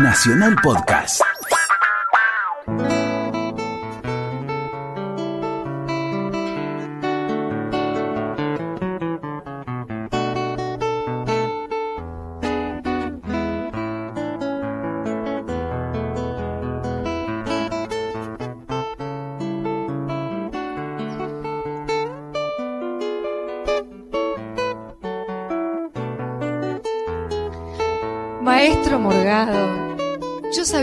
Nacional Podcast.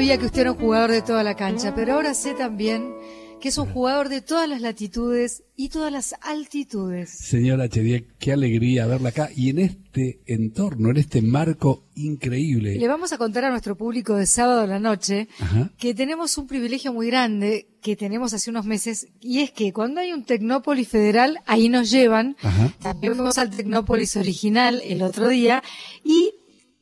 Sabía que usted era un jugador de toda la cancha, pero ahora sé también que es un jugador de todas las latitudes y todas las altitudes. Señora Chediek, qué alegría verla acá y en este entorno, en este marco increíble. Le vamos a contar a nuestro público de sábado a la noche Ajá. que tenemos un privilegio muy grande que tenemos hace unos meses y es que cuando hay un Tecnópolis federal, ahí nos llevan. Ajá. También fuimos al Tecnópolis original el otro día y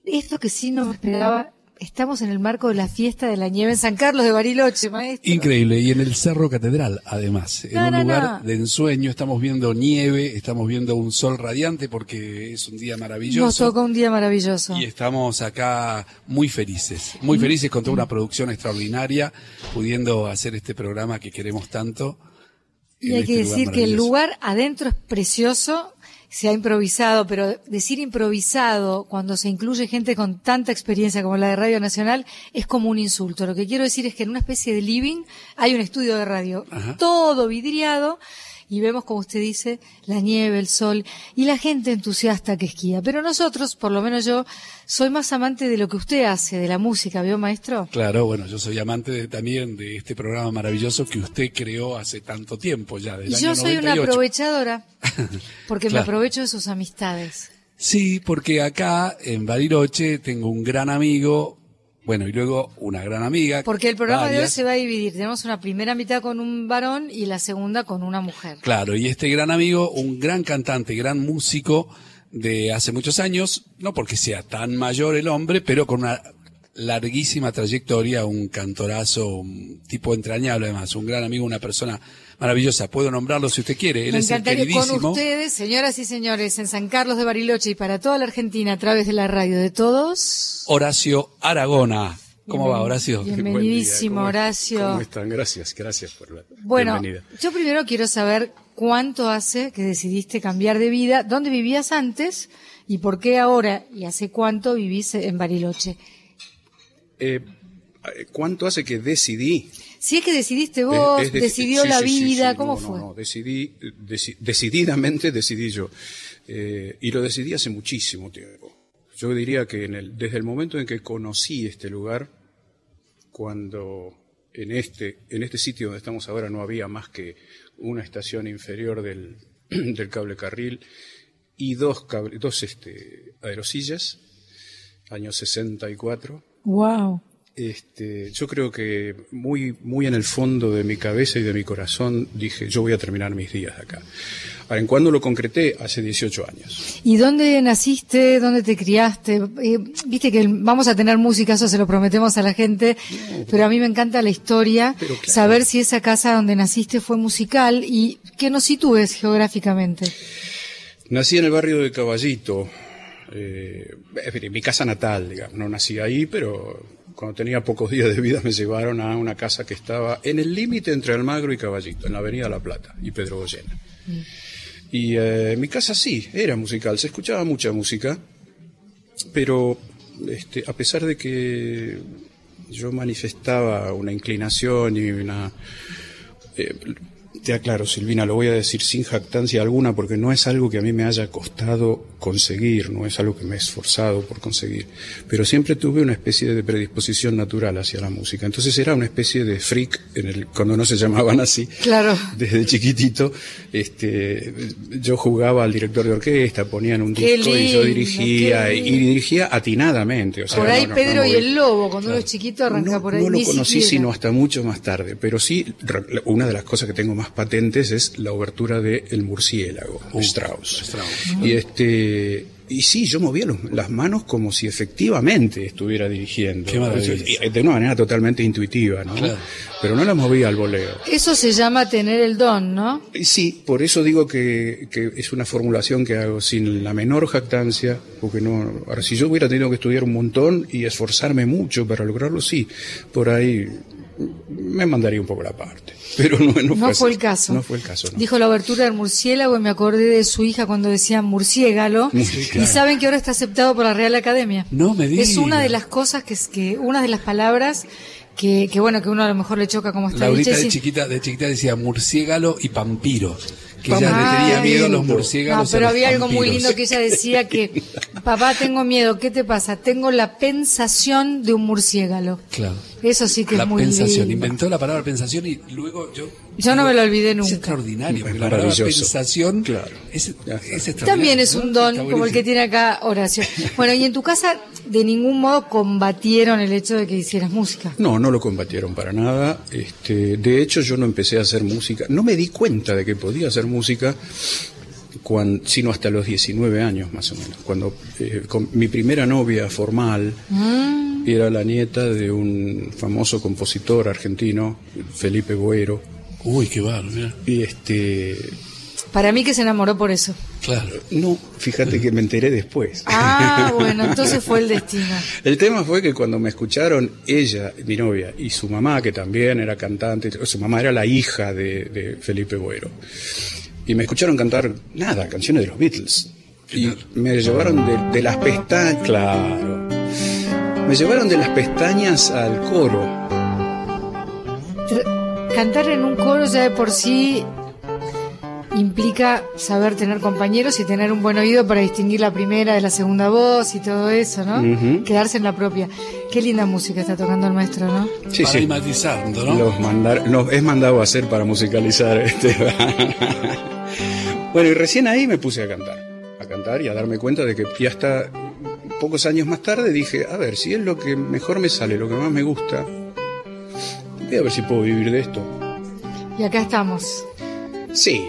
esto que sí no me esperaba, estamos en el marco de la fiesta de la nieve en San Carlos de Bariloche, maestro. Increíble, y en el Cerro Catedral, además, en No, un no, lugar no. de ensueño, estamos viendo nieve, estamos viendo un sol radiante porque es un día Nos maravilloso. tocó un día maravilloso. Y estamos acá muy felices, muy felices con toda una producción extraordinaria, pudiendo hacer este programa que queremos tanto. Y hay este que lugar decir que el lugar adentro es precioso, se ha improvisado, pero decir improvisado cuando se incluye gente con tanta experiencia como la de Radio Nacional es como un insulto. Lo que quiero decir es que en una especie de living hay un estudio de radio, Ajá. todo vidriado, y vemos, como usted dice, la nieve, el sol y la gente entusiasta que esquía. Pero nosotros, por lo menos yo, soy más amante de lo que usted hace, de la música, ¿vio, maestro? Claro, bueno, yo soy amante de- también de este programa maravilloso que usted creó hace tanto tiempo ya, del Y año yo soy una 98. aprovechadora, porque me aprovecho de sus amistades. Sí, porque acá en Bariloche tengo un gran amigo, bueno, y luego una gran amiga. Porque el programa de hoy se va a dividir. Tenemos una primera mitad con un varón y la segunda con una mujer. Claro, y este gran amigo, un gran cantante, gran músico de hace muchos años, no porque sea tan mayor el hombre, pero con una larguísima trayectoria, un cantorazo, un tipo entrañable además, un gran amigo, una persona maravillosa. Puedo nombrarlo si usted quiere, él Me es el encantaría con queridísimo ustedes, señoras y señores, en San Carlos de Bariloche y para toda la Argentina a través de la radio de todos. Horacio Aragona. ¿Cómo va, Horacio? Bienvenidísimo, ¿Cómo- Horacio. ¿Cómo están? Gracias, gracias por la Bueno, bienvenida. yo primero quiero saber cuánto hace que decidiste cambiar de vida, dónde vivías antes y por qué ahora y hace cuánto vivís en Bariloche. Eh, ¿Cuánto hace que decidí? Si es que decidiste vos, Es- es de- decidió sí, la sí, vida, sí, ¿cómo no, no, fue? no, decidí, deci- decididamente decidí yo. Eh, y lo decidí hace muchísimo tiempo. Yo diría que en el- desde el momento en que conocí este lugar, cuando en este, en este sitio donde estamos ahora no había más que una estación inferior del, del cable carril y dos, cable- dos este, aerosillas, año 64. Wow. Este, yo creo que muy, muy en el fondo de mi cabeza y de mi corazón dije, yo voy a terminar mis días acá. Ahora, ¿en cuándo lo concreté? Hace 18 años. ¿Y dónde naciste? ¿Dónde te criaste? Eh, Viste que vamos a tener música, eso se lo prometemos a la gente, pero a mí me encanta la historia, claro. saber si esa casa donde naciste fue musical y que nos sitúes geográficamente. Nací en el barrio de Caballito, eh, mi casa natal, digamos. No nací ahí, pero cuando tenía pocos días de vida me llevaron a una casa que estaba en el límite entre Almagro y Caballito, en la avenida La Plata y Pedro Goyena. Y eh, mi casa sí, era musical, se escuchaba mucha música, pero este, a pesar de que yo manifestaba una inclinación y una... eh, te aclaro, Silvina, lo voy a decir sin jactancia alguna porque no es algo que a mí me haya costado conseguir, no es algo que me he esforzado por conseguir, pero siempre tuve una especie de predisposición natural hacia la música. Entonces era una especie de freak en el, cuando no se llamaban así. Claro. Desde chiquitito, este, yo jugaba al director de orquesta, ponían un Qué disco y yo dirigía y, dirigía atinadamente. O sea, por ahí no, no, Pedro no y el Lobo, cuando uno es chiquito arranca por ahí. no lo conocí siquiera. sino hasta mucho más tarde, pero sí, una de las cosas que tengo más patentes es la obertura de El murciélago, de Uh, Strauss. Strauss. Y este Y sí, yo movía los- las manos como si efectivamente estuviera dirigiendo. Qué maravilla. Y De una manera totalmente intuitiva, ¿no? Claro. Pero no las movía al voleo. Eso se llama tener el don, ¿no? Y Sí, por eso digo que, que es una formulación que hago sin la menor jactancia, porque no. Ahora, si yo hubiera tenido que estudiar un montón y esforzarme mucho para lograrlo, sí, por ahí me mandaría un poco la parte. Pero no, no, No así. fue el caso. No fue el caso. no. Dijo la abertura del murciélago y me acordé de su hija cuando decía murciégalo. Sí, claro. Y saben que ahora está aceptado por la Real Academia. No me diga. Es una de las cosas que, es que una de las palabras que, que bueno, que uno a lo mejor le choca como está Laurita dicha. de chiquita, de chiquita decía murciégalo y pampiro. Que ella le tenía miedo a los No, murciélagos. a pero había algo muy lindo que ella decía que, papá, tengo miedo, ¿qué te pasa? Tengo la pensación de un murciélago. Claro. Eso sí que La es muy pensación, lindo. inventó la palabra pensación y luego yo... Yo no me lo olvidé Es nunca. extraordinario, Es la pensación Claro. es, es extraordinario. También es ¿no? un don como el que tiene acá Horacio. Bueno, y en tu casa de ningún modo combatieron el hecho de que hicieras música. No, no lo combatieron para nada. Este, de hecho, yo no empecé a hacer música. No me di cuenta de que podía hacer música sino hasta los 19 años más o menos. Cuando eh, con mi primera novia formal era la nieta de un famoso compositor argentino, Felipe Boero. Uy, qué bárbaro, mira. Y este, Para mí que se enamoró por eso. Claro. no, fíjate que me enteré después. Ah, bueno, entonces fue el destino. El tema fue que cuando me escucharon ella, mi novia, y su mamá, que también era cantante, su mamá era la hija de, de Felipe Boero, y me escucharon cantar, nada, canciones de los Beatles. Y me llevaron de, de las pestañas, claro, me llevaron de las pestañas al coro. Cantar en un coro ya de por sí implica saber tener compañeros y tener un buen oído para distinguir la primera de la segunda voz y todo eso, ¿no? Quedarse en la propia. Qué linda música está tocando el maestro, ¿no? Sí, para sí. matizando, ¿no? Los mandar, nos es mandado a hacer para musicalizar este. bueno, y recién ahí me puse a cantar, a cantar y a darme cuenta de que y hasta pocos años más tarde dije, a ver, si es lo que mejor me sale, lo que más me gusta, a ver si puedo vivir de esto. Y acá estamos. Sí,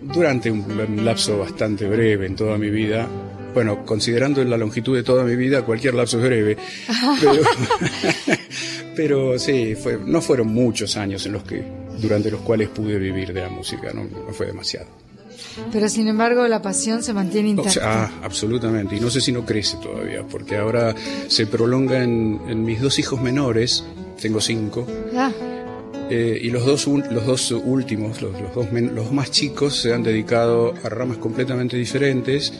durante un lapso bastante breve en toda mi vida. Bueno, considerando la longitud de toda mi vida, cualquier lapso es breve. Pero, pero sí, fue, no fueron muchos años en los que, durante los cuales pude vivir de la música, no, no fue demasiado. Pero sin embargo la pasión se mantiene O intacta. sea, ah, absolutamente. Y no sé si no crece todavía, porque ahora se prolonga en, en mis dos hijos menores, tengo cinco, Ah, Eh, y los dos, los dos últimos, los, los dos men- los más chicos, se han dedicado a ramas completamente diferentes.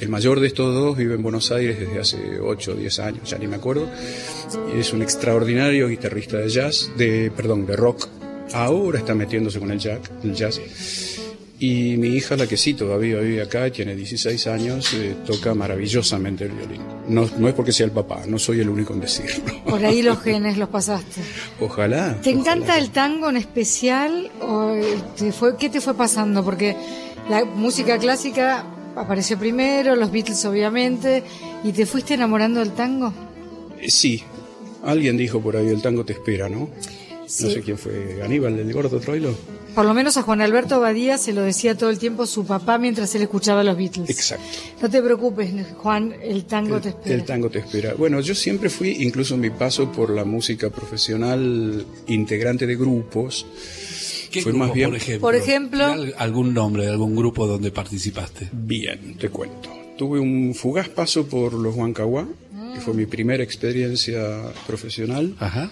El mayor de estos dos vive en Buenos Aires desde hace 8 o 10 años, ya ni me acuerdo. Es un extraordinario guitarrista de jazz, de, perdón, de rock. Ahora está metiéndose con el. El jazz. Y mi hija, la que sí todavía vive acá, tiene 16 años, eh, toca maravillosamente el violín. No, no es porque sea el papá, no soy el único en decirlo. por ahí los genes los pasaste. Ojalá. ¿Te ojalá. encanta el tango en especial o te fue, qué te fue pasando? Porque la música clásica apareció primero, los Beatles obviamente, y te fuiste enamorando del tango. Eh, Sí, alguien dijo por ahí, el tango te espera, ¿no? Sí. No sé quién fue, Aníbal, el gordo Troilo. Por lo menos a Juan Alberto Badía se lo decía todo el tiempo su papá mientras él escuchaba los Beatles. Exacto. No te preocupes, Juan, el tango te espera. El tango te espera. Bueno, yo siempre fui, incluso en mi paso por la música profesional, integrante de grupos. ¿Qué fue grupo, más bien- por ejemplo? Por ejemplo- ¿Tiene al- ¿Algún nombre de algún grupo donde participaste? Bien, te cuento. Tuve un fugaz paso por los Huancahuá, que fue mi primera experiencia profesional. Ajá.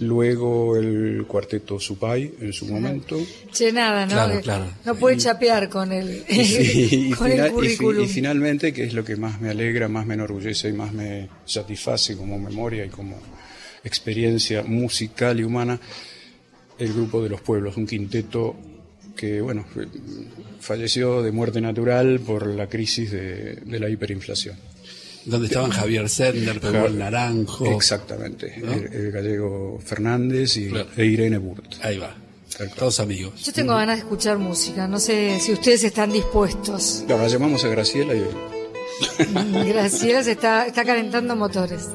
Luego el cuarteto Supay en su momento. Che, nada, ¿no? Claro, claro. No puede chapear con el, Sí, con final- el y fi- currículum. y finalmente, que es lo que más me alegra, más me enorgullece y más me satisface como memoria y como experiencia musical y humana, el grupo de los pueblos, un quinteto que, bueno, falleció de muerte natural por la crisis de, de la hiperinflación. Donde estaban Javier Sender, el Naranjo. Exactamente, ¿No? el, el gallego Fernández y, Claro. e Irene Burt. Ahí va. Todos amigos. Yo tengo ganas de escuchar música, no sé si ustedes están dispuestos. Ahora llamamos a Graciela y Graciela se está, está calentando motores.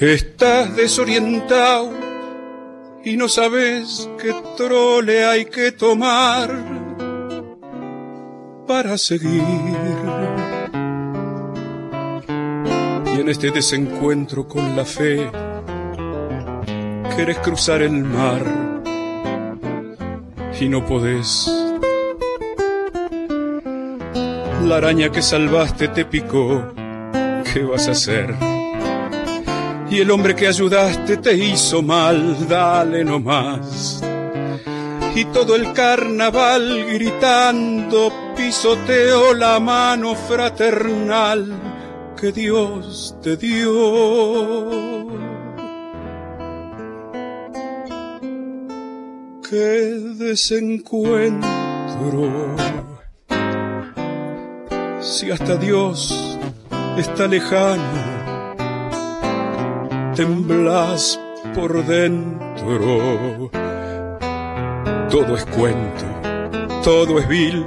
Estás desorientado y no sabes qué trole hay que tomar para seguir. Y en este desencuentro con la fe, quieres cruzar el mar y no podés. La araña que salvaste te picó, ¿qué vas a hacer? Y el hombre que ayudaste te hizo mal, dale nomás. Y todo el carnaval gritando pisoteo la mano fraternal que Dios te dio. Qué desencuentro. Si hasta Dios está lejano temblas por dentro. Todo es cuento, todo es vil.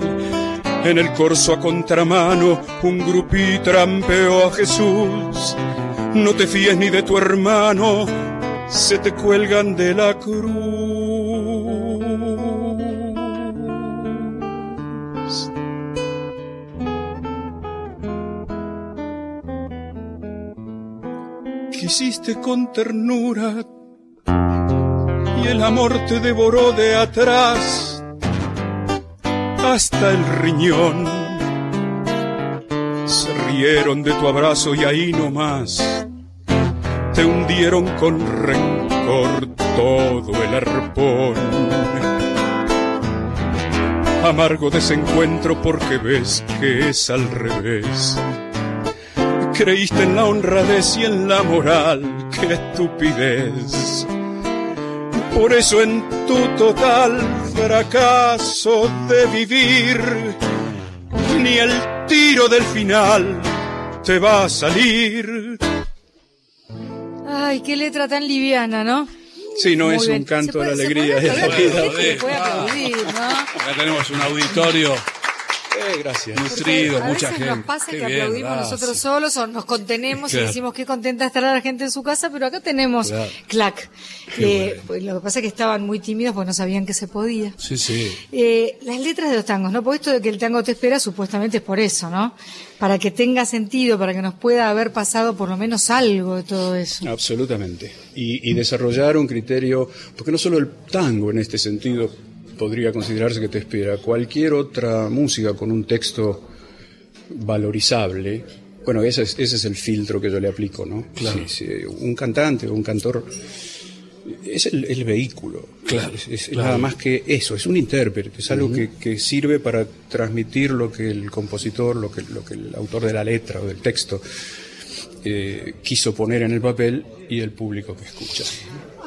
En el corso a contramano, un grupí trampeó a Jesús. No te fíes ni de tu hermano, se te cuelgan de la cruz. Quisiste con ternura y el amor te devoró de atrás hasta el riñón. Se rieron de tu abrazo y ahí nomás te hundieron con rencor todo el arpón. Amargo desencuentro porque ves que es al revés creíste en la honradez y en la moral, qué estupidez. Por eso en tu total fracaso de vivir, ni el tiro del final te va a salir. Ay, qué letra tan liviana, ¿no? Sí, no es un canto de la alegría. Se puede, puede aplaudir, ¿no? Acá tenemos un auditorio eh, gracias. Nutrido, a mucha veces gente. nos pasa Qué que bien, aplaudimos gracias. nosotros solos o nos contenemos Claro. y decimos qué contenta estará la gente en su casa, pero acá tenemos Claro. clac. Eh, pues lo que pasa es que estaban muy tímidos porque no sabían que se podía. Sí, sí. Eh, las letras de los tangos, ¿no? Porque esto de que el tango te espera supuestamente es por eso, ¿no? Para que tenga sentido, para que nos pueda haber pasado por lo menos algo de todo eso. Absolutamente. Y, y desarrollar un criterio, porque no solo el tango en este sentido podría considerarse que te espera, cualquier otra música con un texto valorizable, bueno, ese es, ese es el filtro que yo le aplico, ¿no? Claro. Sí, sí, un cantante o un cantor es el, el vehículo. Claro, Es, es claro. nada más que eso, es un intérprete, es algo que, que sirve para transmitir lo que el compositor, lo que, lo que el autor de la letra o del texto eh, quiso poner en el papel y el público que escucha.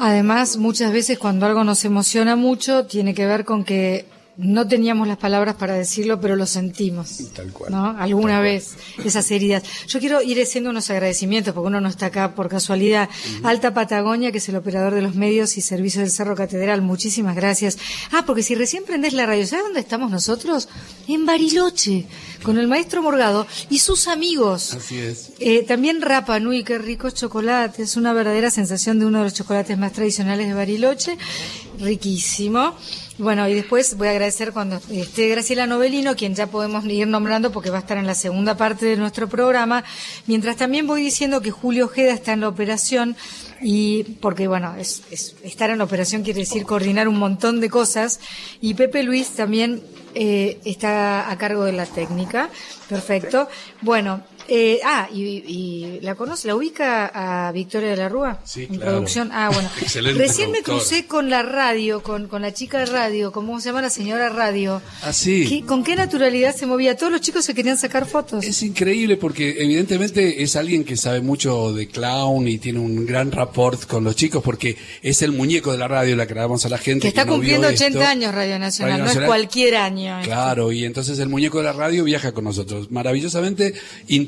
Además, muchas veces cuando algo nos emociona mucho, tiene que ver con que no teníamos las palabras para decirlo, pero lo sentimos. Tal cual. ¿No? Alguna vez, esas heridas. Yo quiero ir haciendo unos agradecimientos, porque uno no está acá por casualidad. Alta Patagonia, que es el operador de los medios y servicios del Cerro Catedral, muchísimas gracias. Ah, porque si recién prendés la radio, ¿sabes dónde estamos nosotros? En Bariloche, con el maestro Morgado y sus amigos. Así es. Eh, también Rapa Nui, qué rico chocolate. Es una verdadera sensación de uno de los chocolates más tradicionales de Bariloche. Riquísimo. Bueno, y después voy a agradecer cuando esté Graciela Novelino, quien ya podemos ir nombrando porque va a estar en la segunda parte de nuestro programa. Mientras también voy diciendo que Julio Ojeda está en la operación y porque bueno, es, es- estar en la operación quiere decir coordinar un montón de cosas y Pepe Luis también eh, está a cargo de la técnica. Perfecto. Bueno, eh, ah, y, y la conoce, la ubica a Victoria de la Rúa Sí, en claro. producción. Ah, bueno. Excelente Recién me crucé con la radio, con, con la chica de radio, ¿cómo se llama la señora radio? Ah, sí. ¿Qué- ¿Con qué naturalidad se movía? Todos los chicos se querían sacar fotos. Es increíble porque evidentemente es alguien que sabe mucho de clown y tiene un gran rapport con los chicos porque es el muñeco de la radio, la que grabamos a la gente. que está no cumpliendo esto. 80 años Radio Nacional, Radio no es cualquier año. Claro, y entonces el muñeco de la radio viaja con nosotros. Maravillosamente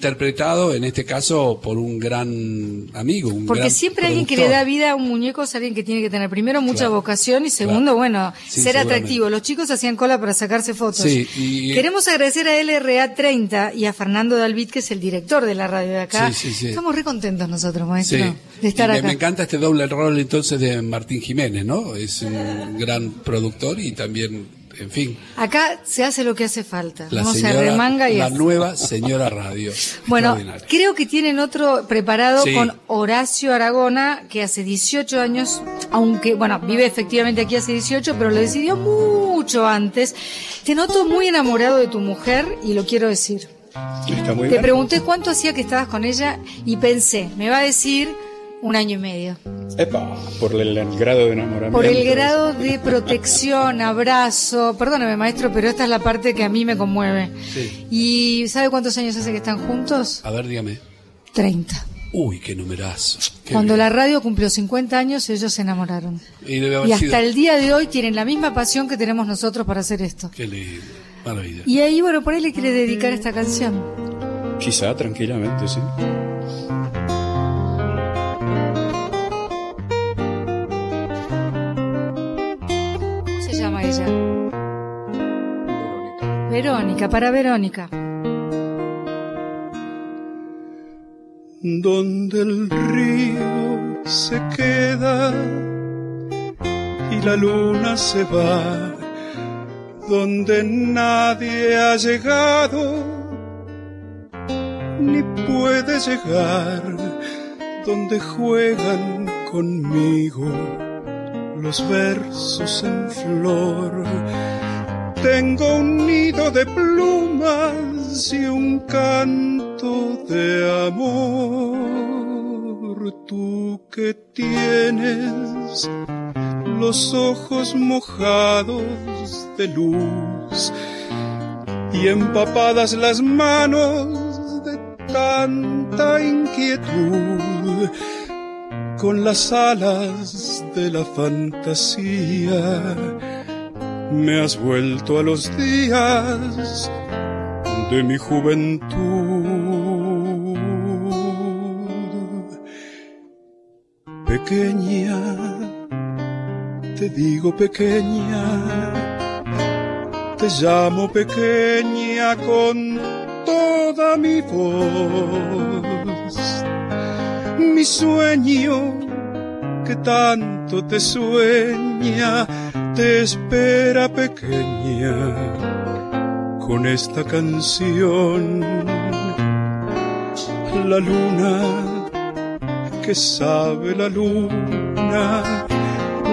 interpretado en este caso por un gran amigo. Un Porque gran siempre alguien que le da vida a un muñeco es alguien que tiene que tener primero mucha Claro. vocación y segundo, Claro. bueno, Sí, ser atractivo. Los chicos hacían cola para sacarse fotos. Sí, y- Queremos agradecer a LRA 30 y a Fernando Dalvit, que es el director de la radio de acá. Sí. Estamos re contentos nosotros, maestro, de estar Y acá. me encanta este doble rol entonces de Martín Jiménez, ¿no? Es un gran productor y también, en fin, Acá se hace lo que hace falta. la señora, remanga y la hace. nueva señora radio. Bueno, creo que tienen otro preparado Sí. con Horacio Aragona, que hace 18 años, aunque, bueno, vive efectivamente aquí hace 18, pero lo decidió mucho antes. Te noto muy enamorado de tu mujer y lo quiero decir. Está muy Te bien. pregunté cuánto hacía que estabas con ella y pensé, me va a decir un año y medio. Epa, por el, el grado de enamoramiento. Por el grado de protección, abrazo. Perdóname, maestro, pero esta es la parte que a mí me conmueve. Sí. ¿Y sabe cuántos años hace que están juntos? A ver, dígame. 30. Uy, qué numerazo. Qué Cuando bien. la radio cumplió 50 años, ellos se enamoraron. Y Y hasta sido- el día de hoy tienen la misma pasión que tenemos nosotros para hacer esto. Qué lindo. Maravilla. Y ahí, bueno, por ahí le quiere dedicar esta canción. Quizá, tranquilamente, sí. Se llama ella? Verónica, para Verónica. Donde el río se queda y la luna se va, donde nadie ha llegado ni puede llegar, donde juegan conmigo los versos en flor. Tengo un nido de plumas y un canto de amor. Tú que tienes los ojos mojados de luz y empapadas las manos de tanta inquietud con las alas de la fantasía me has vuelto a los días de mi juventud. Pequeña, te digo pequeña, te llamo pequeña con toda mi voz. Mi sueño que tanto te sueña, te espera pequeña con esta canción. La luna, que sabe la luna,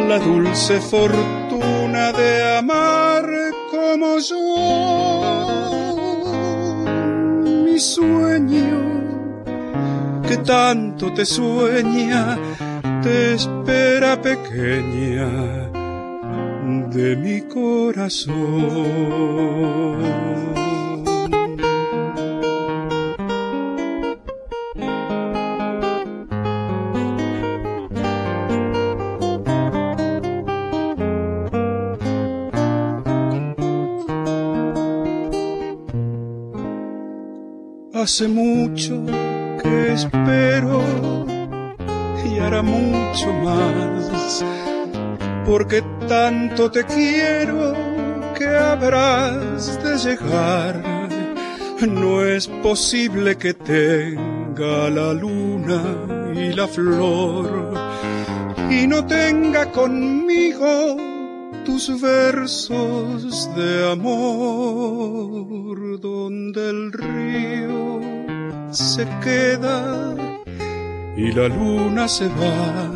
la dulce fortuna de amar como yo. Mi sueño, tanto te sueña, te espera pequeña de mi corazón. Hace mucho espero y hará mucho más, porque tanto te quiero que habrás de llegar. No es posible que tenga la luna y la flor y no tenga conmigo tus versos de amor donde el río se queda y la luna se va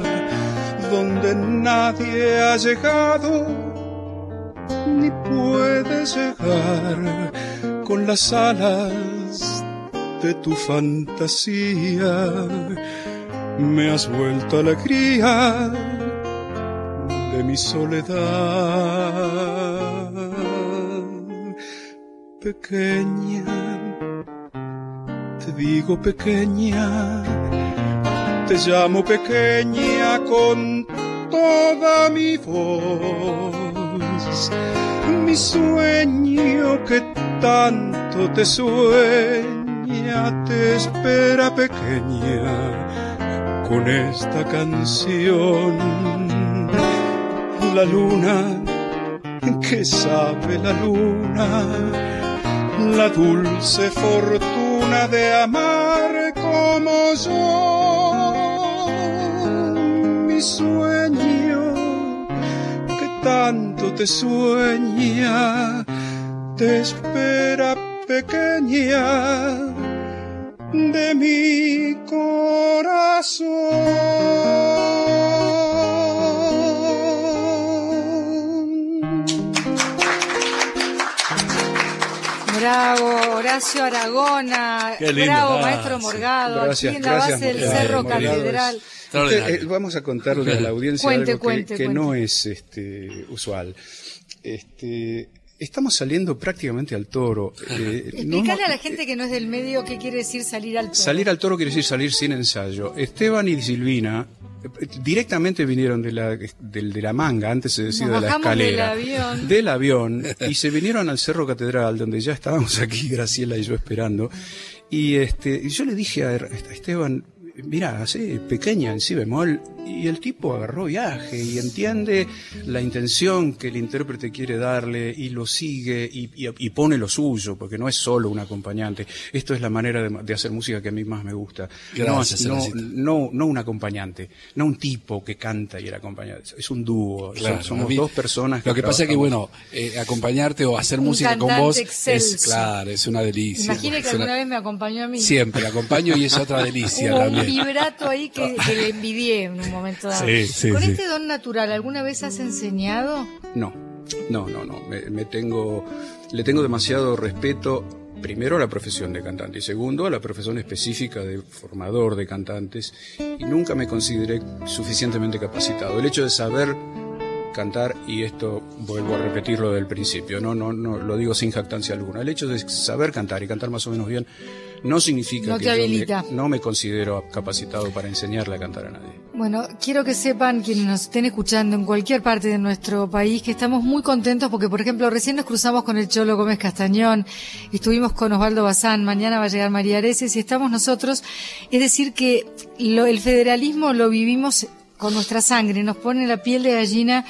donde nadie ha llegado ni puede llegar con las alas de tu fantasía me has vuelto alegría de mi soledad. Pequeña, te digo pequeña, te llamo pequeña con toda mi voz. Mi sueño que tanto te sueña, te espera pequeña con esta canción. La luna, que sabe la luna, la dulce fortuna de amar como yo. Mi sueño, que tanto te sueña, te espera pequeña de mi corazón. Bravo, Horacio Aragona. Qué lindo. Bravo, Ah, maestro. Morgado. Gracias, aquí en la gracias, base del. Cerro. Catedral. Usted, eh, vamos a contarle a la audiencia Cuente, algo que- cuente, que, cuente. no es este, usual. Este, estamos saliendo prácticamente al toro. Eh, no Explícale hemos- a la gente que no es del medio qué quiere decir salir al toro. Salir al toro quiere decir salir sin ensayo. Esteban y Silvina eh, directamente vinieron de la, de la manga, antes se decía Nos de la bajamos del escalera. avión. Del avión, y se vinieron al Cerro Catedral, donde ya estábamos aquí, Graciela y yo esperando. Y este, yo le dije a Esteban, mira, así, pequeña en si bemol, y el tipo agarró viaje y entiende la intención que el intérprete quiere darle y lo sigue y, y- y pone lo suyo, porque no es solo un acompañante. Esto es la manera de, de hacer música que a mí más me gusta. Gracias, no, no, no, no un acompañante, no un tipo que canta y era acompañante. Es un dúo, Claro, son- somos mí- dos personas. Lo que pasa es que, bueno, eh, acompañarte o hacer Un música con vos excelso. es, claro, es una delicia. Imagine que una- alguna vez me acompañó a mí. Siempre, la acompaño y es otra delicia también. Vibrato ahí que, que le envidié en un momento dado. Sí, sí, Con sí. este don natural, ¿alguna vez has enseñado? No, no, no, no. Me, me tengo, le tengo demasiado respeto. Primero a la profesión de cantante y segundo a la profesión específica de formador de cantantes y nunca me consideré suficientemente capacitado. El hecho de saber cantar y esto vuelvo a repetirlo del principio, no, no, no lo digo sin jactancia alguna. El hecho de saber cantar y cantar más o menos bien no significa No que yo me- no me considero capacitado para enseñarle a cantar a nadie. Bueno, quiero que sepan quienes nos estén escuchando en cualquier parte de nuestro país que estamos muy contentos porque, por ejemplo, recién nos cruzamos con el Cholo Gómez Castañón, estuvimos con Osvaldo Bazán, mañana va a llegar María Areces y estamos nosotros. Es decir, que lo- el federalismo lo vivimos con nuestra sangre, nos pone la piel de gallina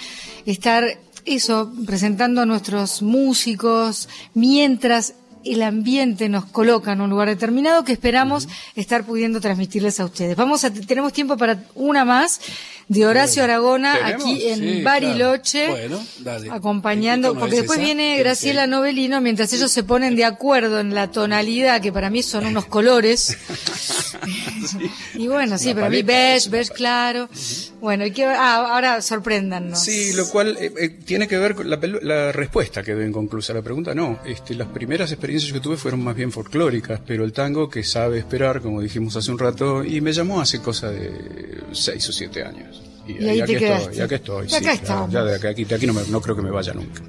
estar eso, presentando a nuestros músicos, mientras el ambiente nos coloca en un lugar determinado que esperamos estar pudiendo transmitirles a ustedes. Vamos a, tenemos tiempo para una más de Horacio Aragona ¿Tenemos? aquí en Sí, Bariloche, claro. Bueno, dale. acompañando, ¿Qué tono porque es después esa? viene Graciela Novelino mientras ellos se ponen de acuerdo en la tonalidad, que para mí son unos colores. y bueno, sí, para mí beige, beige claro. Bueno, y que, ah, ahora sorpréndanos. Sí, lo cual eh, eh, tiene que ver con la, la respuesta quedó inconclusa. La pregunta no. Este, las primeras experiencias que tuve fueron más bien folclóricas, pero el tango que sabe esperar, como dijimos hace un rato, y me llamó hace cosa de seis o siete años. Y ahí aquí te quedaste. estoy, y aquí estoy. Y sí, acá claro. estamos. Ya de acá- aquí, de aquí no, me- no creo que me vaya nunca.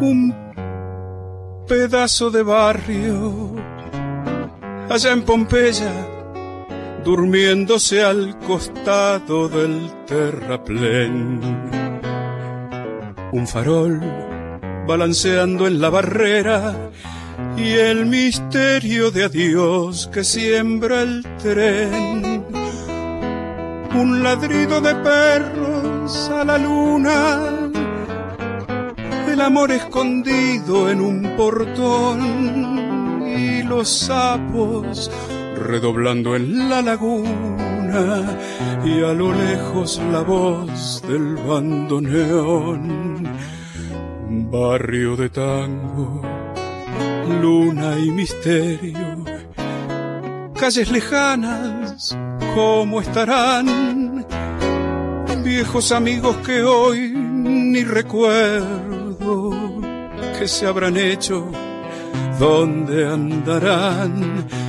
Un pedazo de barrio allá en Pompeya, durmiéndose al costado del terraplén. Un farol balanceando en la barrera y el misterio de adiós que siembra el tren. Un ladrido de perros a la luna el amor escondido en un portón y los sapos redoblando en la laguna y a lo lejos la voz del bandoneón. Barrio de tango, luna y misterio, calles lejanas, ¿cómo estarán? Viejos amigos que hoy ni recuerdo que se habrán hecho, ¿dónde andarán?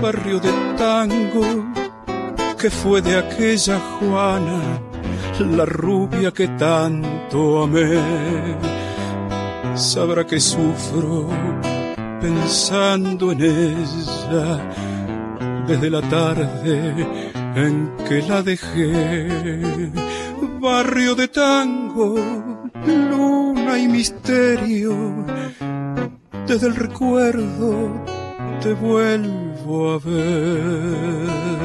Barrio de tango que fue de aquella Juana, la rubia que tanto amé. Sabrá que sufro pensando en ella desde la tarde en que la dejé. Barrio de tango, luna y misterio, desde el recuerdo te vuelvo ver.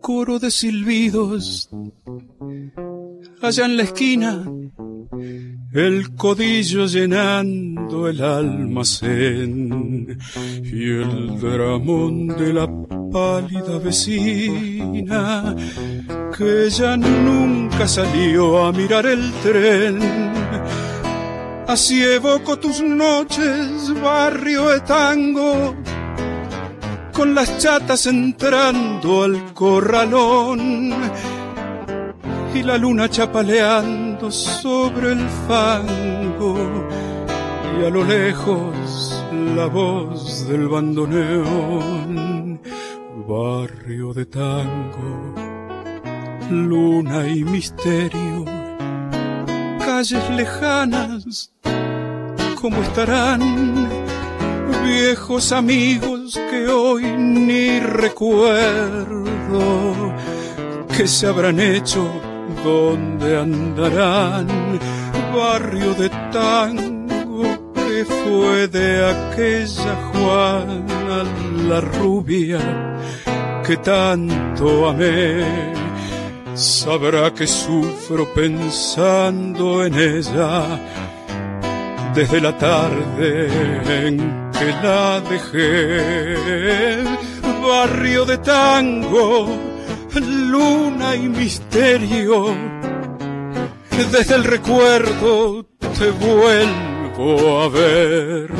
coro de silbidos. Allá en la esquina, el codillo llenando el almacén y el dramón de la pálida vecina que ya nunca salió a mirar el tren. Así evoco tus noches, barrio de tango con las chatas entrando al corralón y la luna chapaleando sobre el fango y a lo lejos la voz del bandoneón, barrio de tango, luna y misterio, calles lejanas, ¿cómo estarán? viejos amigos que hoy ni recuerdo, que se habrán hecho, dónde andarán, barrio de tango fue de aquella Juana la rubia que tanto amé. Sabrá que sufro pensando en ella desde la tarde en que la dejé. Barrio de tango, luna y misterio. Desde el recuerdo te vuelvo a ver.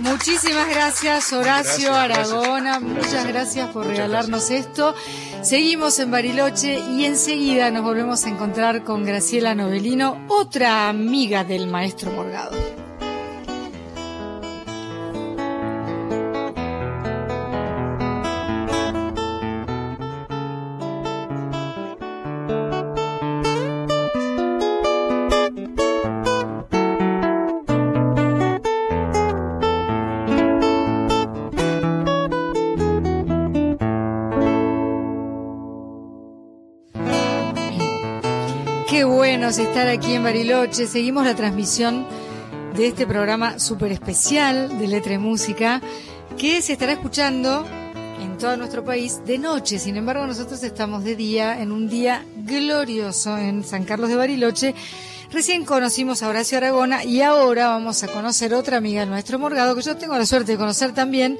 Muchísimas gracias Horacio Aragona, muchas gracias por regalarnos esto. Seguimos en Bariloche y enseguida nos volvemos a encontrar con Graciela Novelino, otra amiga del maestro Morgado. Estar aquí en Bariloche. Seguimos la transmisión de este programa súper especial de Letra y Música que se estará escuchando en todo nuestro país de noche. Sin embargo, nosotros estamos de día, en un día glorioso en San Carlos de Bariloche. Recién conocimos a Horacio Aragona y ahora vamos a conocer otra amiga del maestro Morgado, que yo tengo la suerte de conocer también,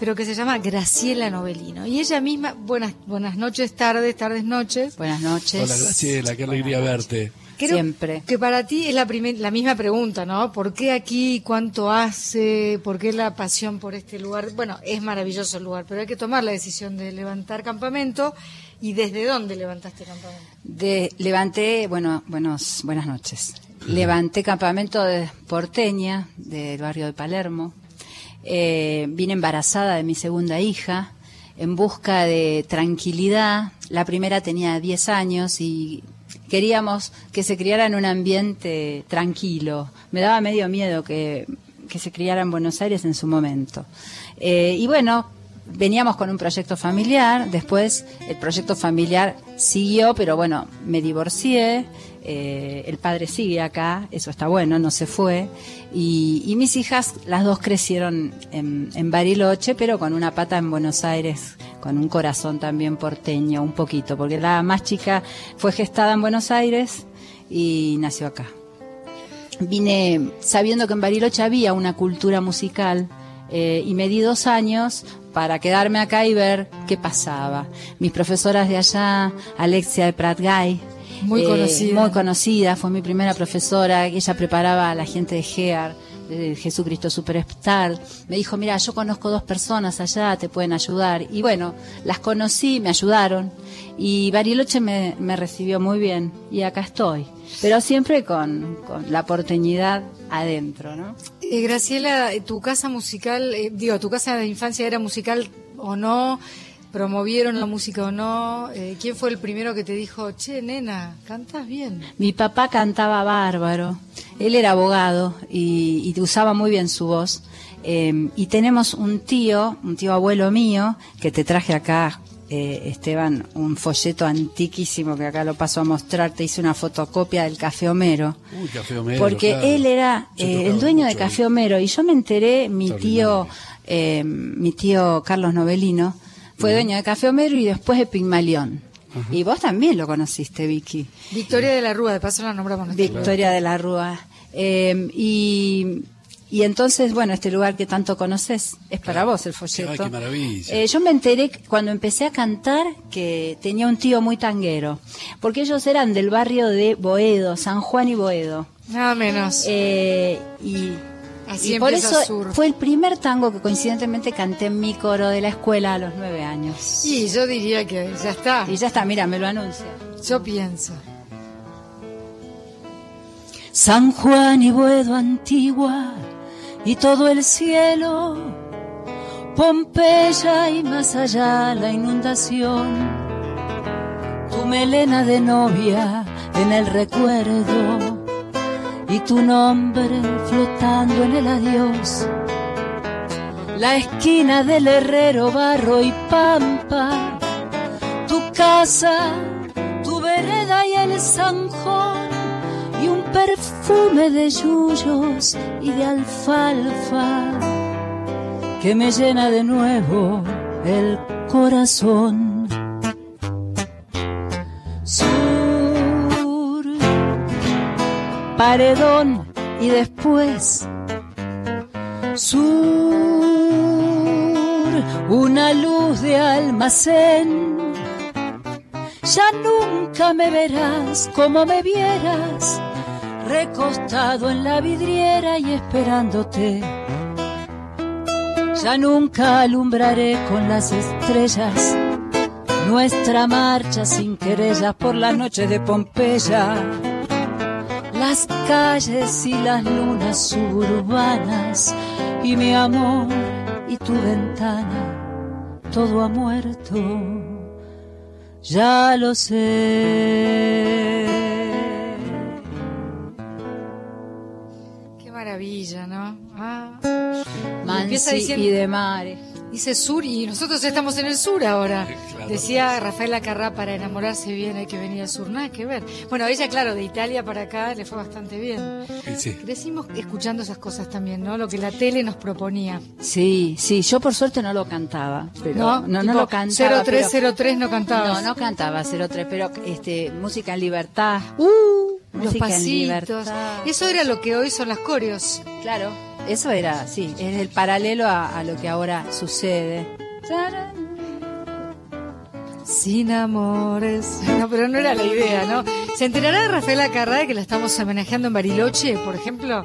pero que se llama Graciela Novelino. Y ella misma, buenas, buenas noches, tardes, tardes, noches. Buenas noches. Hola Graciela, qué alegría verte. Siempre. Que para ti es la, la misma pregunta, ¿no? ¿Por qué aquí? ¿Cuánto hace? ¿Por qué la pasión por este lugar? Bueno, es maravilloso el lugar, pero hay que tomar la decisión de levantar campamento. ¿Y desde dónde levantaste campamento? De, levanté, bueno, buenos, buenas noches. Levanté campamento de porteña, del barrio de Palermo. Eh, vine embarazada de mi segunda hija en busca de tranquilidad. La primera tenía 10 años y queríamos que se criara en un ambiente tranquilo. Me daba medio miedo que, se criara en Buenos Aires en su momento. Eh, y bueno, veníamos con un proyecto familiar, después el proyecto familiar siguió, pero bueno, me divorcié, eh, el padre sigue acá, eso está bueno, no se fue, y, mis hijas, las dos crecieron en, Bariloche, pero con una pata en Buenos Aires con un corazón también porteño, un poquito, porque la más chica fue gestada en Buenos Aires y nació acá. Vine sabiendo que en Bariloche había una cultura musical eh, y me di dos años para quedarme acá y ver qué pasaba. Mis profesoras de allá, Alexia de Pratgay, muy eh, conocida. Muy conocida, fue mi primera profesora, ella preparaba a la gente de GEAR de Jesucristo Superstar, me dijo, mira, yo conozco dos personas allá, te pueden ayudar. Y bueno, las conocí, me ayudaron y Bariloche me, recibió muy bien y acá estoy, pero siempre con, la porteñidad adentro, ¿no? Eh, Graciela, tu casa musical, eh, digo, tu casa de infancia era musical o no? ¿Promovieron la música o no? Eh, ¿Quién fue el primero que te dijo, che, nena, cantas bien? Mi papá cantaba bárbaro. Él era abogado y, usaba muy bien su voz. Eh, y tenemos un tío, un tío abuelo mío, que te traje acá, eh, Esteban, un folleto antiquísimo que acá lo paso a mostrar. Te hice una fotocopia del Café Homero. Uy, Café Homero, porque claro. él era eh, el dueño de Café ahí. Homero y yo me enteré, mi tío, eh, mi tío Carlos Novelino, fue dueño de Café Homero y después de Pigmalión. Y vos también lo conociste, Vicky. Victoria de la Rúa, de paso la nombramos. nosotros. Victoria de la Rúa. Eh, y, y entonces, bueno, este lugar que tanto conoces es para Claro. vos el folleto. Ay, qué maravilla. Eh, yo me enteré cuando empecé a cantar que tenía un tío muy tanguero, porque ellos eran del barrio de Boedo, San Juan y Boedo. Nada menos. Eh, y Así y por eso Sur. fue el primer tango que coincidentemente canté en mi coro de la escuela a los nueve años. Y yo diría que ya está. Y ya está, mira, me lo anuncia. Yo pienso. San Juan y Buedo Antigua y todo el cielo, Pompeya y más allá la inundación, tu melena de novia en el recuerdo y tu nombre flotando en el adiós. La esquina del herrero, barro y pampa, tu casa, tu vereda y el zanjón perfume de yuyos y de alfalfa que me llena de nuevo el corazón. Sur, paredón y después sur, una luz de almacén. Ya nunca me verás como me vieras, recostado en la vidriera y esperándote. Ya nunca alumbraré con las estrellas nuestra marcha sin querellas por las noches de Pompeya. Las calles y las lunas suburbanas y mi amor y tu ventana, todo ha muerto, ya lo sé. Maravilla, ¿no? Ah. Empieza diciendo- y de mare. Dice sur y nosotros estamos en el sur ahora. Claro. Decía Rafaela Carrá, para enamorarse bien hay que venir al sur. Nada que ver. Bueno, ella, claro, de Italia para acá le fue bastante bien. Sí. Decimos escuchando esas cosas también, ¿no? Lo que la tele nos proponía. Sí, sí, yo por suerte no lo cantaba, pero ¿No? no, no, lo cantaba. 0303 no cantabas. No, no cantaba 03, pero este, música en libertad. Uh, los pasitos. Eso era lo que hoy son las coreos. Claro, eso era, sí, es el paralelo a, a lo que ahora sucede. Sin amores. No, pero no era la idea, ¿no? ¿Se enterará de Rafaela Carrá de que la estamos homenajeando en Bariloche, por ejemplo?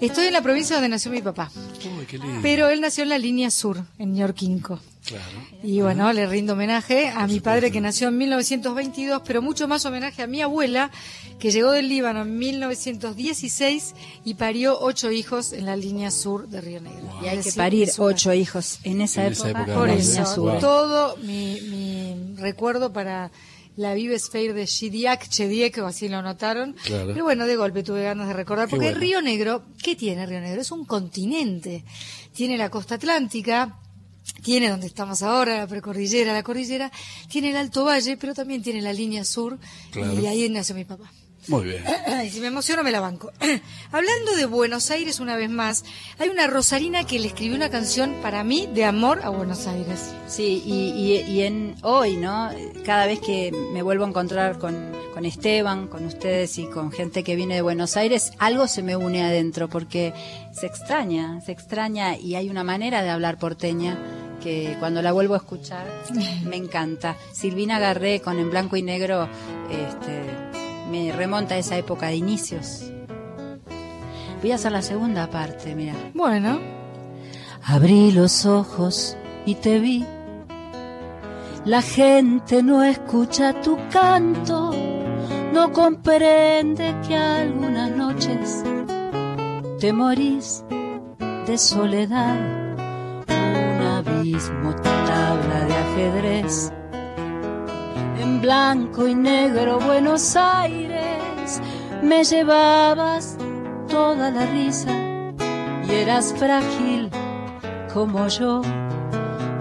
Estoy en la provincia donde nació mi papá. Uy, qué lindo. Pero él nació en la línea sur, en Ñorquinco. Claro. Y bueno, le rindo homenaje a mi padre que nació en 1922, pero mucho más homenaje a mi abuela que llegó del Líbano en 1916 y parió ocho hijos en la línea sur de Río Negro. Y hay que parir ocho hijos en esa En esa época. época Por eso, sur. Wow. todo mi, mi recuerdo para la Vives Fair de Shidiak, Chediek, o así lo notaron. Claro. Pero bueno, de golpe tuve ganas de recordar, porque bueno. Río Negro, ¿qué tiene Río Negro? Es un continente. Tiene la costa atlántica, tiene donde estamos ahora, la precordillera, la cordillera, tiene el Alto Valle, pero también tiene la línea sur, Claro. y ahí nació mi papá. Muy bien. Ay, si me emociono me la banco. Hablando de Buenos Aires una vez más, hay una rosarina que le escribió una canción para mí de amor a Buenos Aires. Sí, y, y, y en hoy, ¿no? Cada vez que me vuelvo a encontrar con, con Esteban, con ustedes y con gente que viene de Buenos Aires, algo se me une adentro porque se extraña, se extraña y hay una manera de hablar porteña que cuando la vuelvo a escuchar me encanta. Silvina Garré con En Blanco y Negro este, me remonta a esa época de inicios. Voy a hacer la segunda parte, mira. Bueno, Abrí los ojos y te vi. La gente no escucha tu canto, no comprende que algunas noches te morís de soledad. Una abismo, tabla de ajedrez. En blanco y negro Buenos Aires. Me llevabas toda la risa y eras frágil como yo,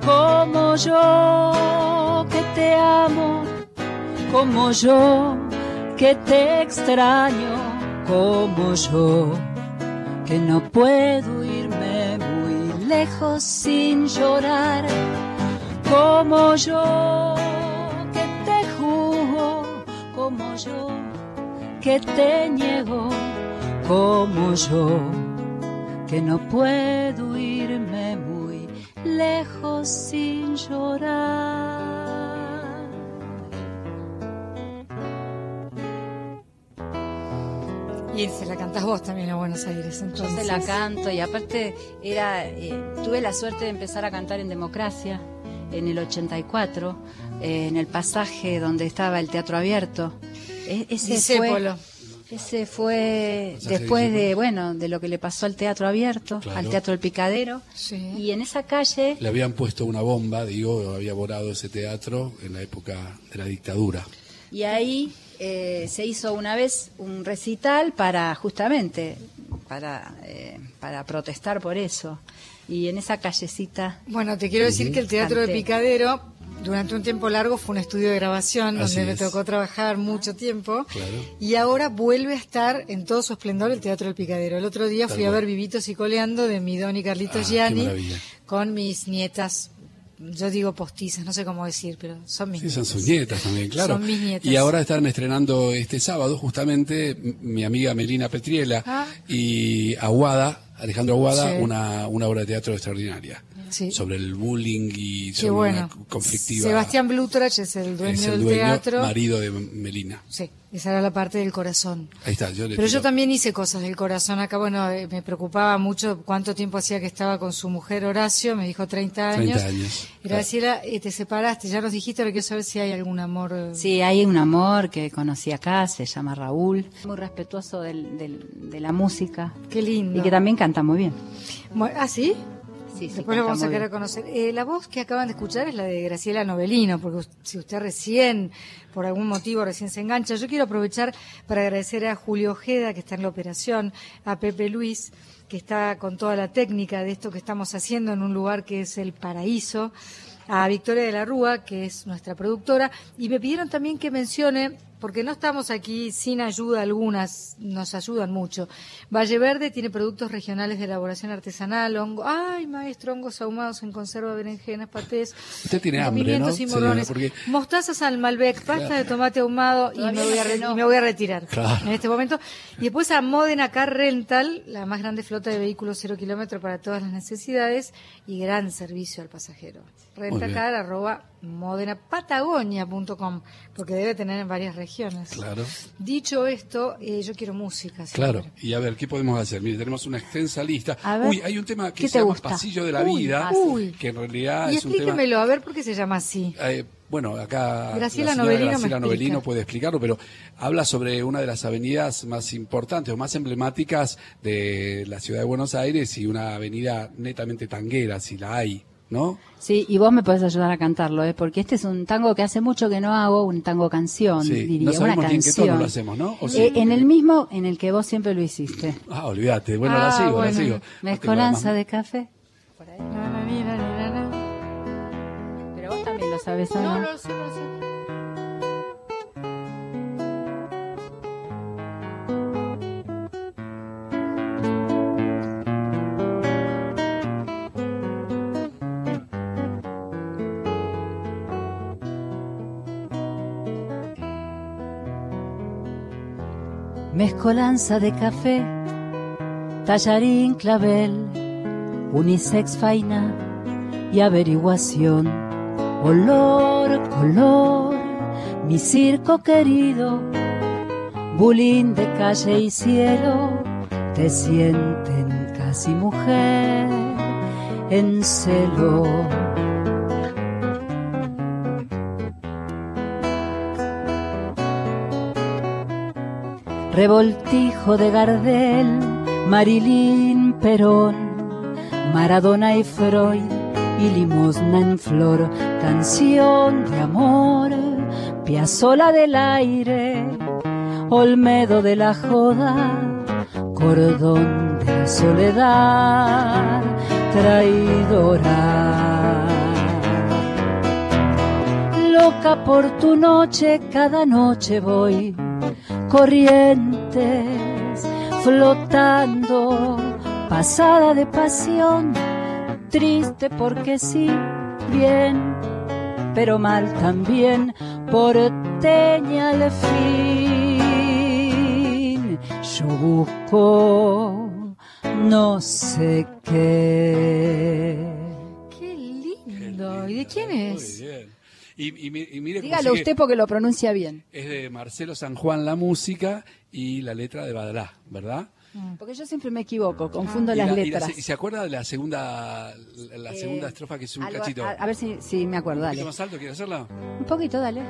como yo que te amo, como yo que te extraño, como yo que no puedo irme muy lejos sin llorar, como yo como yo que te niego, como yo que no puedo irme muy lejos sin llorar. Y se la cantás vos también a Buenos Aires. Yo Entonces. se la canto y aparte era, eh, tuve la suerte de empezar a cantar en Democracia en el 84, eh, en el pasaje donde estaba el teatro abierto. E- ese Discépolo. fue, ese fue después de, bueno, de lo que le pasó al teatro abierto, Claro. al teatro El Picadero. Sí. Y en esa calle, Le habían puesto una bomba, digo, había volado ese teatro en la época de la dictadura. y ahí eh, se hizo una vez un recital para, justamente, para, eh, para protestar por eso. Y en esa callecita Bueno, te quiero decir que el Teatro de. Picadero durante un tiempo largo fue un estudio de grabación Así donde me tocó trabajar mucho tiempo Claro. y ahora vuelve a estar en todo su esplendor el Teatro del Picadero. El otro día Tal fui a ver Vivitos y Coleando de mi don y Carlitos Ah, Gianni con mis nietas. Yo digo postizas, no sé cómo decir, pero son mis Sí, son nietas. sus nietas también, claro. Son mis nietas. Y ahora están estrenando este sábado justamente mi amiga Melina Petriela Ah. y Aguada, Alejandro Aguada, Sí. una, una obra de teatro extraordinaria. Sí. Sobre el bullying y sobre bueno. una conflictiva. Sebastián Blutrach es el dueño es el del dueño, teatro. marido de Melina. Sí, esa era la parte del corazón. Ahí está, yo le Pero yo también hice cosas del corazón acá. Bueno, eh, me preocupaba mucho cuánto tiempo hacía que estaba con su mujer Horacio. Me dijo 30 años. 30 años. Graciela, eh, te separaste, ya nos dijiste, ahora quiero saber si hay algún amor. eh, Sí, hay un amor que conocí acá, se llama Raúl, muy respetuoso del- del- de la música Qué lindo. y que también canta muy bien. Bueno, ¿Ah, sí? Sí, sí, Después lo vamos a querer conocer. Eh, la voz que acaban de escuchar es la de Graciela Novelino, porque si usted recién, por algún motivo, recién se engancha, yo quiero aprovechar para agradecer a Julio Ojeda, que está en la operación, a Pepe Luis, que está con toda la técnica de esto que estamos haciendo en un lugar que es el paraíso, a Victoria de la Rúa, que es nuestra productora, y me pidieron también que mencione, porque no estamos aquí sin ayuda algunas, nos ayudan mucho. Valle Verde tiene productos regionales de elaboración artesanal, hongo, ay maestro, hongos ahumados en conserva, berenjenas, patés, Usted tiene hambre, pimientos ¿no, y Porque- mostazas al Malbec, pasta de tomate ahumado y me, voy a re- y me voy a retirar Claro. en este momento. Y después a Modena Car Rental, la más grande flota de vehículos cero kilómetro para todas las necesidades y gran servicio al pasajero. Rentacar arroba modenapatagonia.com porque debe tener en varias regiones. Claro. Dicho esto, eh, yo quiero música. Claro, y a ver, ¿qué podemos hacer? Mire, tenemos una extensa lista. A ver, Uy, hay un tema que ¿qué se llama gusta? Pasillo de la Uy, Vida. Uy. que en realidad Y es un tema... explíquemelo, a ver por qué se llama así. Eh, bueno, acá Graciela la Novelino Graciela. Novelino puede explicarlo, pero habla sobre una de las avenidas más importantes o más emblemáticas de la ciudad de Buenos Aires y una avenida netamente tanguera, si la hay, ¿no? Sí, y vos me podés ayudar a cantarlo, ¿eh? porque este es un tango que hace mucho que no hago, un tango canción, Sí, diría, no sabemos una ni en qué canción. tono lo hacemos, ¿no? ¿O sí? Eh, en el mismo en el que vos siempre lo hiciste. Ah, olvídate. Bueno, la Ah, sigo, bueno. la sigo. Mezcolanza de café. Ni, ni, na, na. Pero vos también lo sabes, ¿o no? No, no lo sé, no lo sé. Mezcolanza de café, tallarín, clavel, unisex faina y averiguación. Olor, color, mi circo querido, bulín de calle y cielo, te sienten casi mujer en celo. Revoltijo de Gardel, Marilyn Perón, Maradona y Freud, y limosna en flor, canción de amor, piazola del aire, olmedo de la joda, cordón de la soledad, traidora. Loca por tu noche, cada noche voy, corrientes, flotando, pasada de pasión triste porque sí, bien, pero mal también, porteña al fin. Yo busco no sé qué. Qué lindo. ¿Y de quién es? Muy bien. Y, y mi- y mire cómo Dígalo sigue. usted porque lo pronuncia bien. Es de Marcelo San Juan la música y la letra de Badalá, ¿verdad? Porque yo siempre me equivoco, confundo las la- y la letras. se- ¿Y se acuerda de la segunda la, la Eh, segunda estrofa que es un algo- cachito? A, a ver si, si me acuerdo, ¿Un dale. poquito más alto? ¿Quiere hacerla? Un poquito, dale.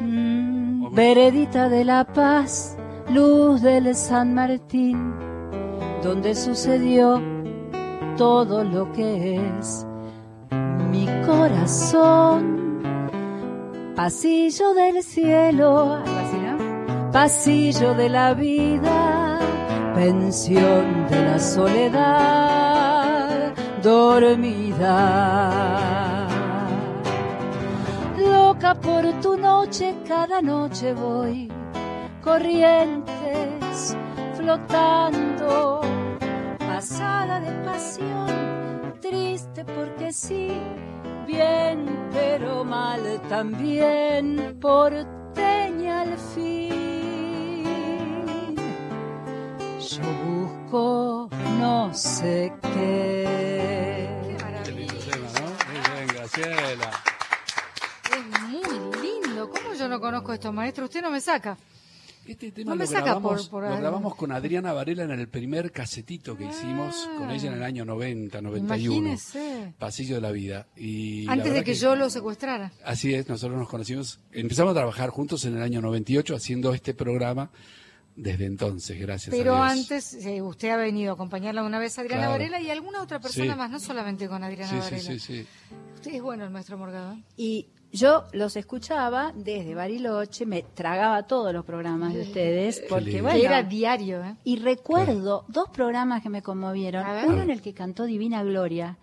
Mm, Vamos. veredita de la paz, luz del San Martín, donde sucedió todo lo que es mi corazón. Pasillo del cielo. Pasillo de la vida, pensión de la soledad, dormida. Loca por tu noche, cada noche voy, corrientes, flotando, pasada de pasión, triste porque sí, bien, pero mal también, porteña al fin. Yo busco no sé qué. Qué lindo tema, ¿no? Muy bien, Graciela. Es muy lindo. ¿Cómo yo no conozco estos maestros? Usted no me saca. Este tema No me lo, saca grabamos, por- por lo grabamos con Adriana Varela en el primer casetito que hicimos con ella en el año 90, 91. Imagínese. Pasillo de la vida. Y la Antes de que, yo lo secuestrara. Así es, nosotros nos conocimos, empezamos a trabajar juntos en el año 98 haciendo este programa desde entonces, gracias Pero a Dios. antes, eh, usted ha venido a acompañarla una vez a Adriana Claro. Varela y alguna otra persona Sí. más, no solamente con Adriana Sí, sí, Varela. sí, sí. Usted es bueno el maestro Morgado. Y yo los escuchaba desde Bariloche, me tragaba todos los programas de ustedes, porque bueno, era diario, ¿eh? y recuerdo dos programas que me conmovieron. Uno en el que cantó Divina Gloria,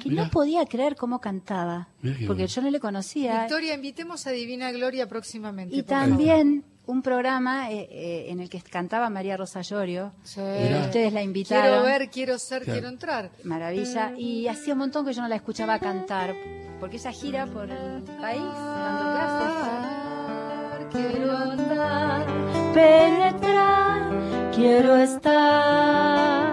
que Mira. no podía creer cómo cantaba, porque bueno. yo no le conocía. Victoria, invitemos a Divina Gloria próximamente. Y favor. Un programa eh, eh, en el que cantaba María Rosa Llorio. Sí. Ustedes la Quiero invitaron. ver, quiero ser, Claro. quiero entrar. Maravilla. Y hacía un montón que yo no la escuchaba cantar, porque ella gira por el país dando clases. Quiero andar, penetrar, quiero estar,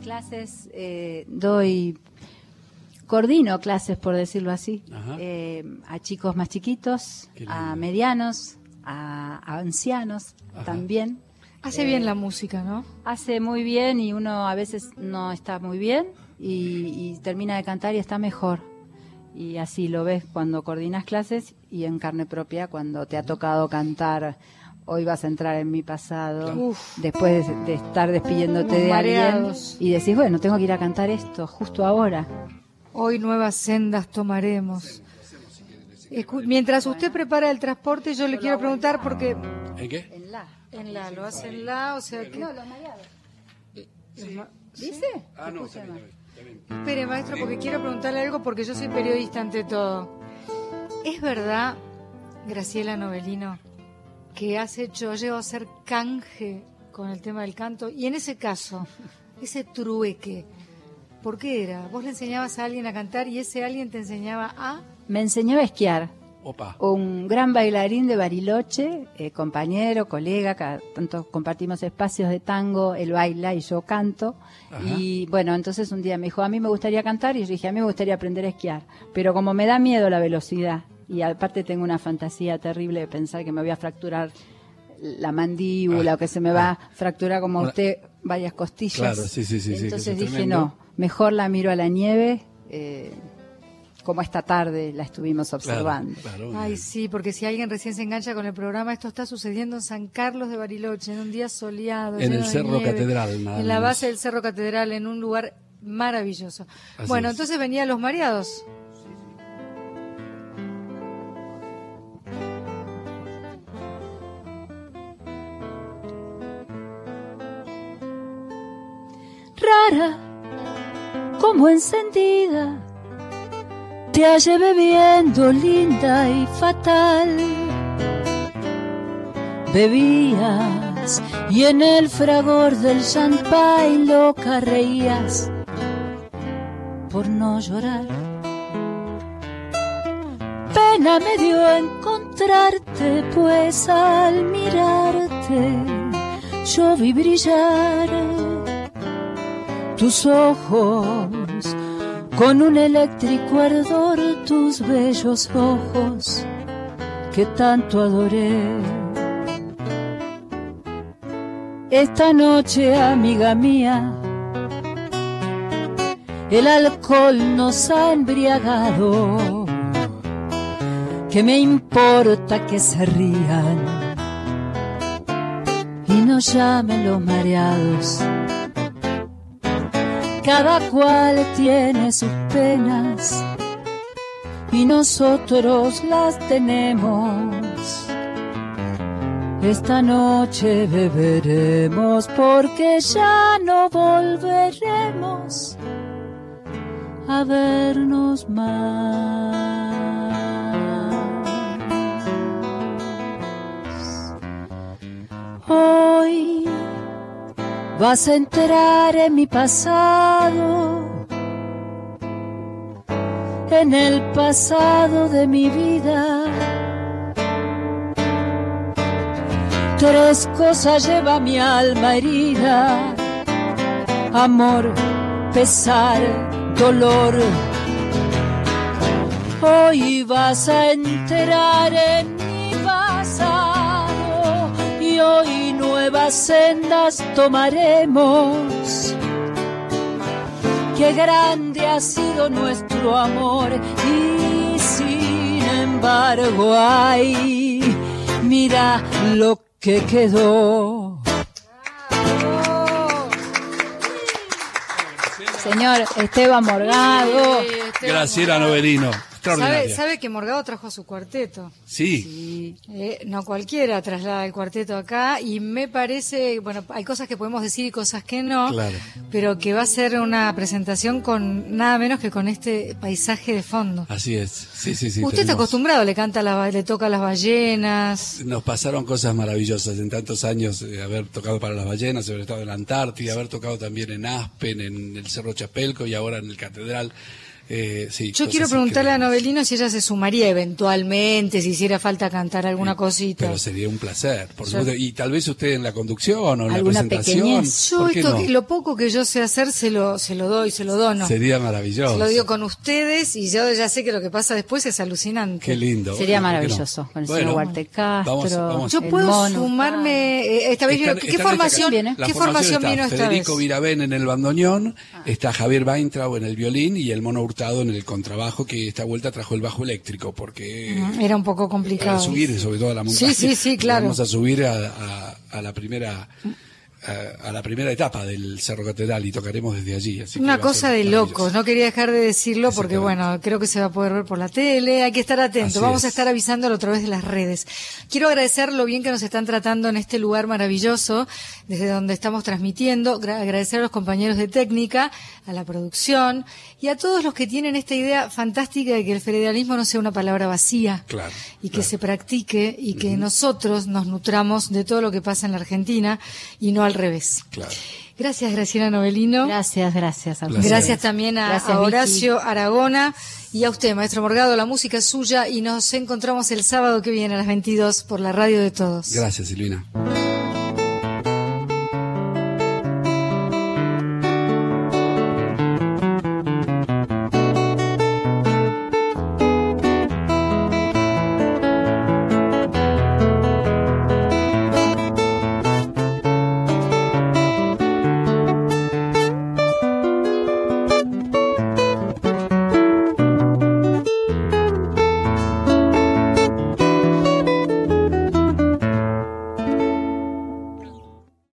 clases, eh, doy, coordino clases, por decirlo así, eh, a chicos más chiquitos, a medianos, a, a ancianos Ajá. también. Hace bien la música, ¿no? Hace muy bien y uno a veces no está muy bien y, y termina de cantar y está mejor. Y así lo ves cuando coordinas clases y en carne propia cuando te ha tocado cantar. Hoy vas a entrar en mi pasado, Uf. después de, de estar despidiéndote de alguien mareados. y decís, bueno, tengo que ir a cantar esto justo ahora. Hoy nuevas sendas tomaremos. Escu- Mientras usted prepara el transporte, yo le quiero preguntar porque ¿En qué? En la. en la lo hace en la, o sea que No, los mareados. ¿Dice? Ah, no, Escucha está bien, más. está bien, está bien. Espere, maestro, porque quiero preguntarle algo porque yo soy periodista ante todo. ¿Es verdad, Graciela Novelino, que has hecho, llegado a hacer canje con el tema del canto? Y en ese caso, ese trueque, ¿por qué era? Vos le enseñabas a alguien a cantar y ese alguien te enseñaba a... Me enseñó a esquiar. Opa. Un gran bailarín de Bariloche, eh, compañero, colega, cada tanto compartimos espacios de tango, él baila y yo canto. Ajá. Y bueno, entonces un día me dijo, a mí me gustaría cantar y yo dije, a mí me gustaría aprender a esquiar. Pero como me da miedo la velocidad y aparte tengo una fantasía terrible de pensar que me voy a fracturar la mandíbula Ah, o que se me va a fracturar como Una- usted varias costillas. Claro, sí, sí, sí, Entonces dije, tremendo. no, mejor la miro a la nieve. eh, como esta tarde la estuvimos observando. Claro, claro, Ay, sí, porque si alguien recién se engancha con el programa, esto está sucediendo en San Carlos de Bariloche, en un día soleado. En el Cerro nieve, Catedral, nada En la base del Cerro Catedral, en un lugar maravilloso. Así bueno, es. entonces venían los mareados. Como encendida, te hallé bebiendo linda y fatal. Bebías y en el fragor del champagne loca reías por no llorar. Pena me dio encontrarte, pues al mirarte yo vi brillar tus ojos con un eléctrico ardor, tus bellos ojos que tanto adoré. Esta noche, amiga mía, el alcohol nos ha embriagado. Que me importa que se rían y nos llamen los mareados? Cada cual tiene sus penas y nosotros las tenemos. Esta noche beberemos porque ya no volveremos a vernos más. Hoy vas a entrar en mi pasado, en el pasado de mi vida. Tres cosas lleva mi alma herida, amor, pesar, dolor. Hoy vas a entrar en nuevas sendas tomaremos. Qué grande ha sido nuestro amor y sin embargo, ay, mira lo que quedó. Señor Esteban Morgado. Sí, Esteban Graciela Morgado. Novelino. ¿Sabe, Extraordinaria. sabe que Morgado trajo a su cuarteto? Sí. Eh, no cualquiera traslada el cuarteto acá y me parece, bueno, hay cosas que podemos decir y cosas que no, Claro. pero que va a ser una presentación con nada menos que con este paisaje de fondo. Así es. Sí, sí, sí. Usted está acostumbrado, le canta, la, le toca las ballenas. Nos pasaron cosas maravillosas en tantos años de haber tocado para las ballenas, haber estado en la Antártida, haber tocado también en Aspen, en el Cerro Chapelco y ahora en el Catedral. Eh, sí, Yo quiero preguntarle a increíbles. Novelino si ella se sumaría eventualmente, si hiciera falta cantar alguna cosita. Pero sería un placer, por Yo- supuesto. Y tal vez usted en la conducción o en la presentación. pequeñez. Yo ¿por qué esto, no? que- lo poco que yo sé hacer se lo, se lo doy, se lo dono. Sería maravilloso. Se lo digo con ustedes y yo ya sé que lo que pasa después es alucinante. Qué lindo. Sería maravilloso, con el Bueno, señor Castro. vamos- vamos. Yo el puedo mono. sumarme, eh, esta vez, Está- ¿qué está formación, esta- viene? ¿qué formación está vino esta Federico vez? Virabén en el bandoneón, está Javier Weintraub en el violín y el mono En el contrabajo, que esta vuelta trajo el bajo eléctrico, porque Era un poco complicado. para subir sobre todo a la montaña. Sí, sí, sí, claro. Vamos a subir a, a- a la primera a, a la primera etapa del Cerro Catedral y tocaremos desde allí. Así Una cosa de locos, no quería dejar de decirlo porque bueno, creo que se va a poder ver por la tele, hay que estar atento, Así vamos a es. estar avisándolo a través de las redes. Quiero agradecer lo bien que nos están tratando en este lugar maravilloso, desde donde estamos transmitiendo, Gra- agradecer a los compañeros de técnica, a la producción y a todos los que tienen esta idea fantástica de que el federalismo no sea una palabra vacía Claro, y que claro. se practique y que nosotros nos nutramos de todo lo que pasa en la Argentina y no al revés. Claro. Gracias, Graciela Novelino. Gracias, gracias. A. Gracias también a, Gracias, a Vicky. Horacio Aragona y a usted, maestro Morgado. La música es suya y nos encontramos el sábado que viene a las 22 por la radio de todos. Gracias, Silvina.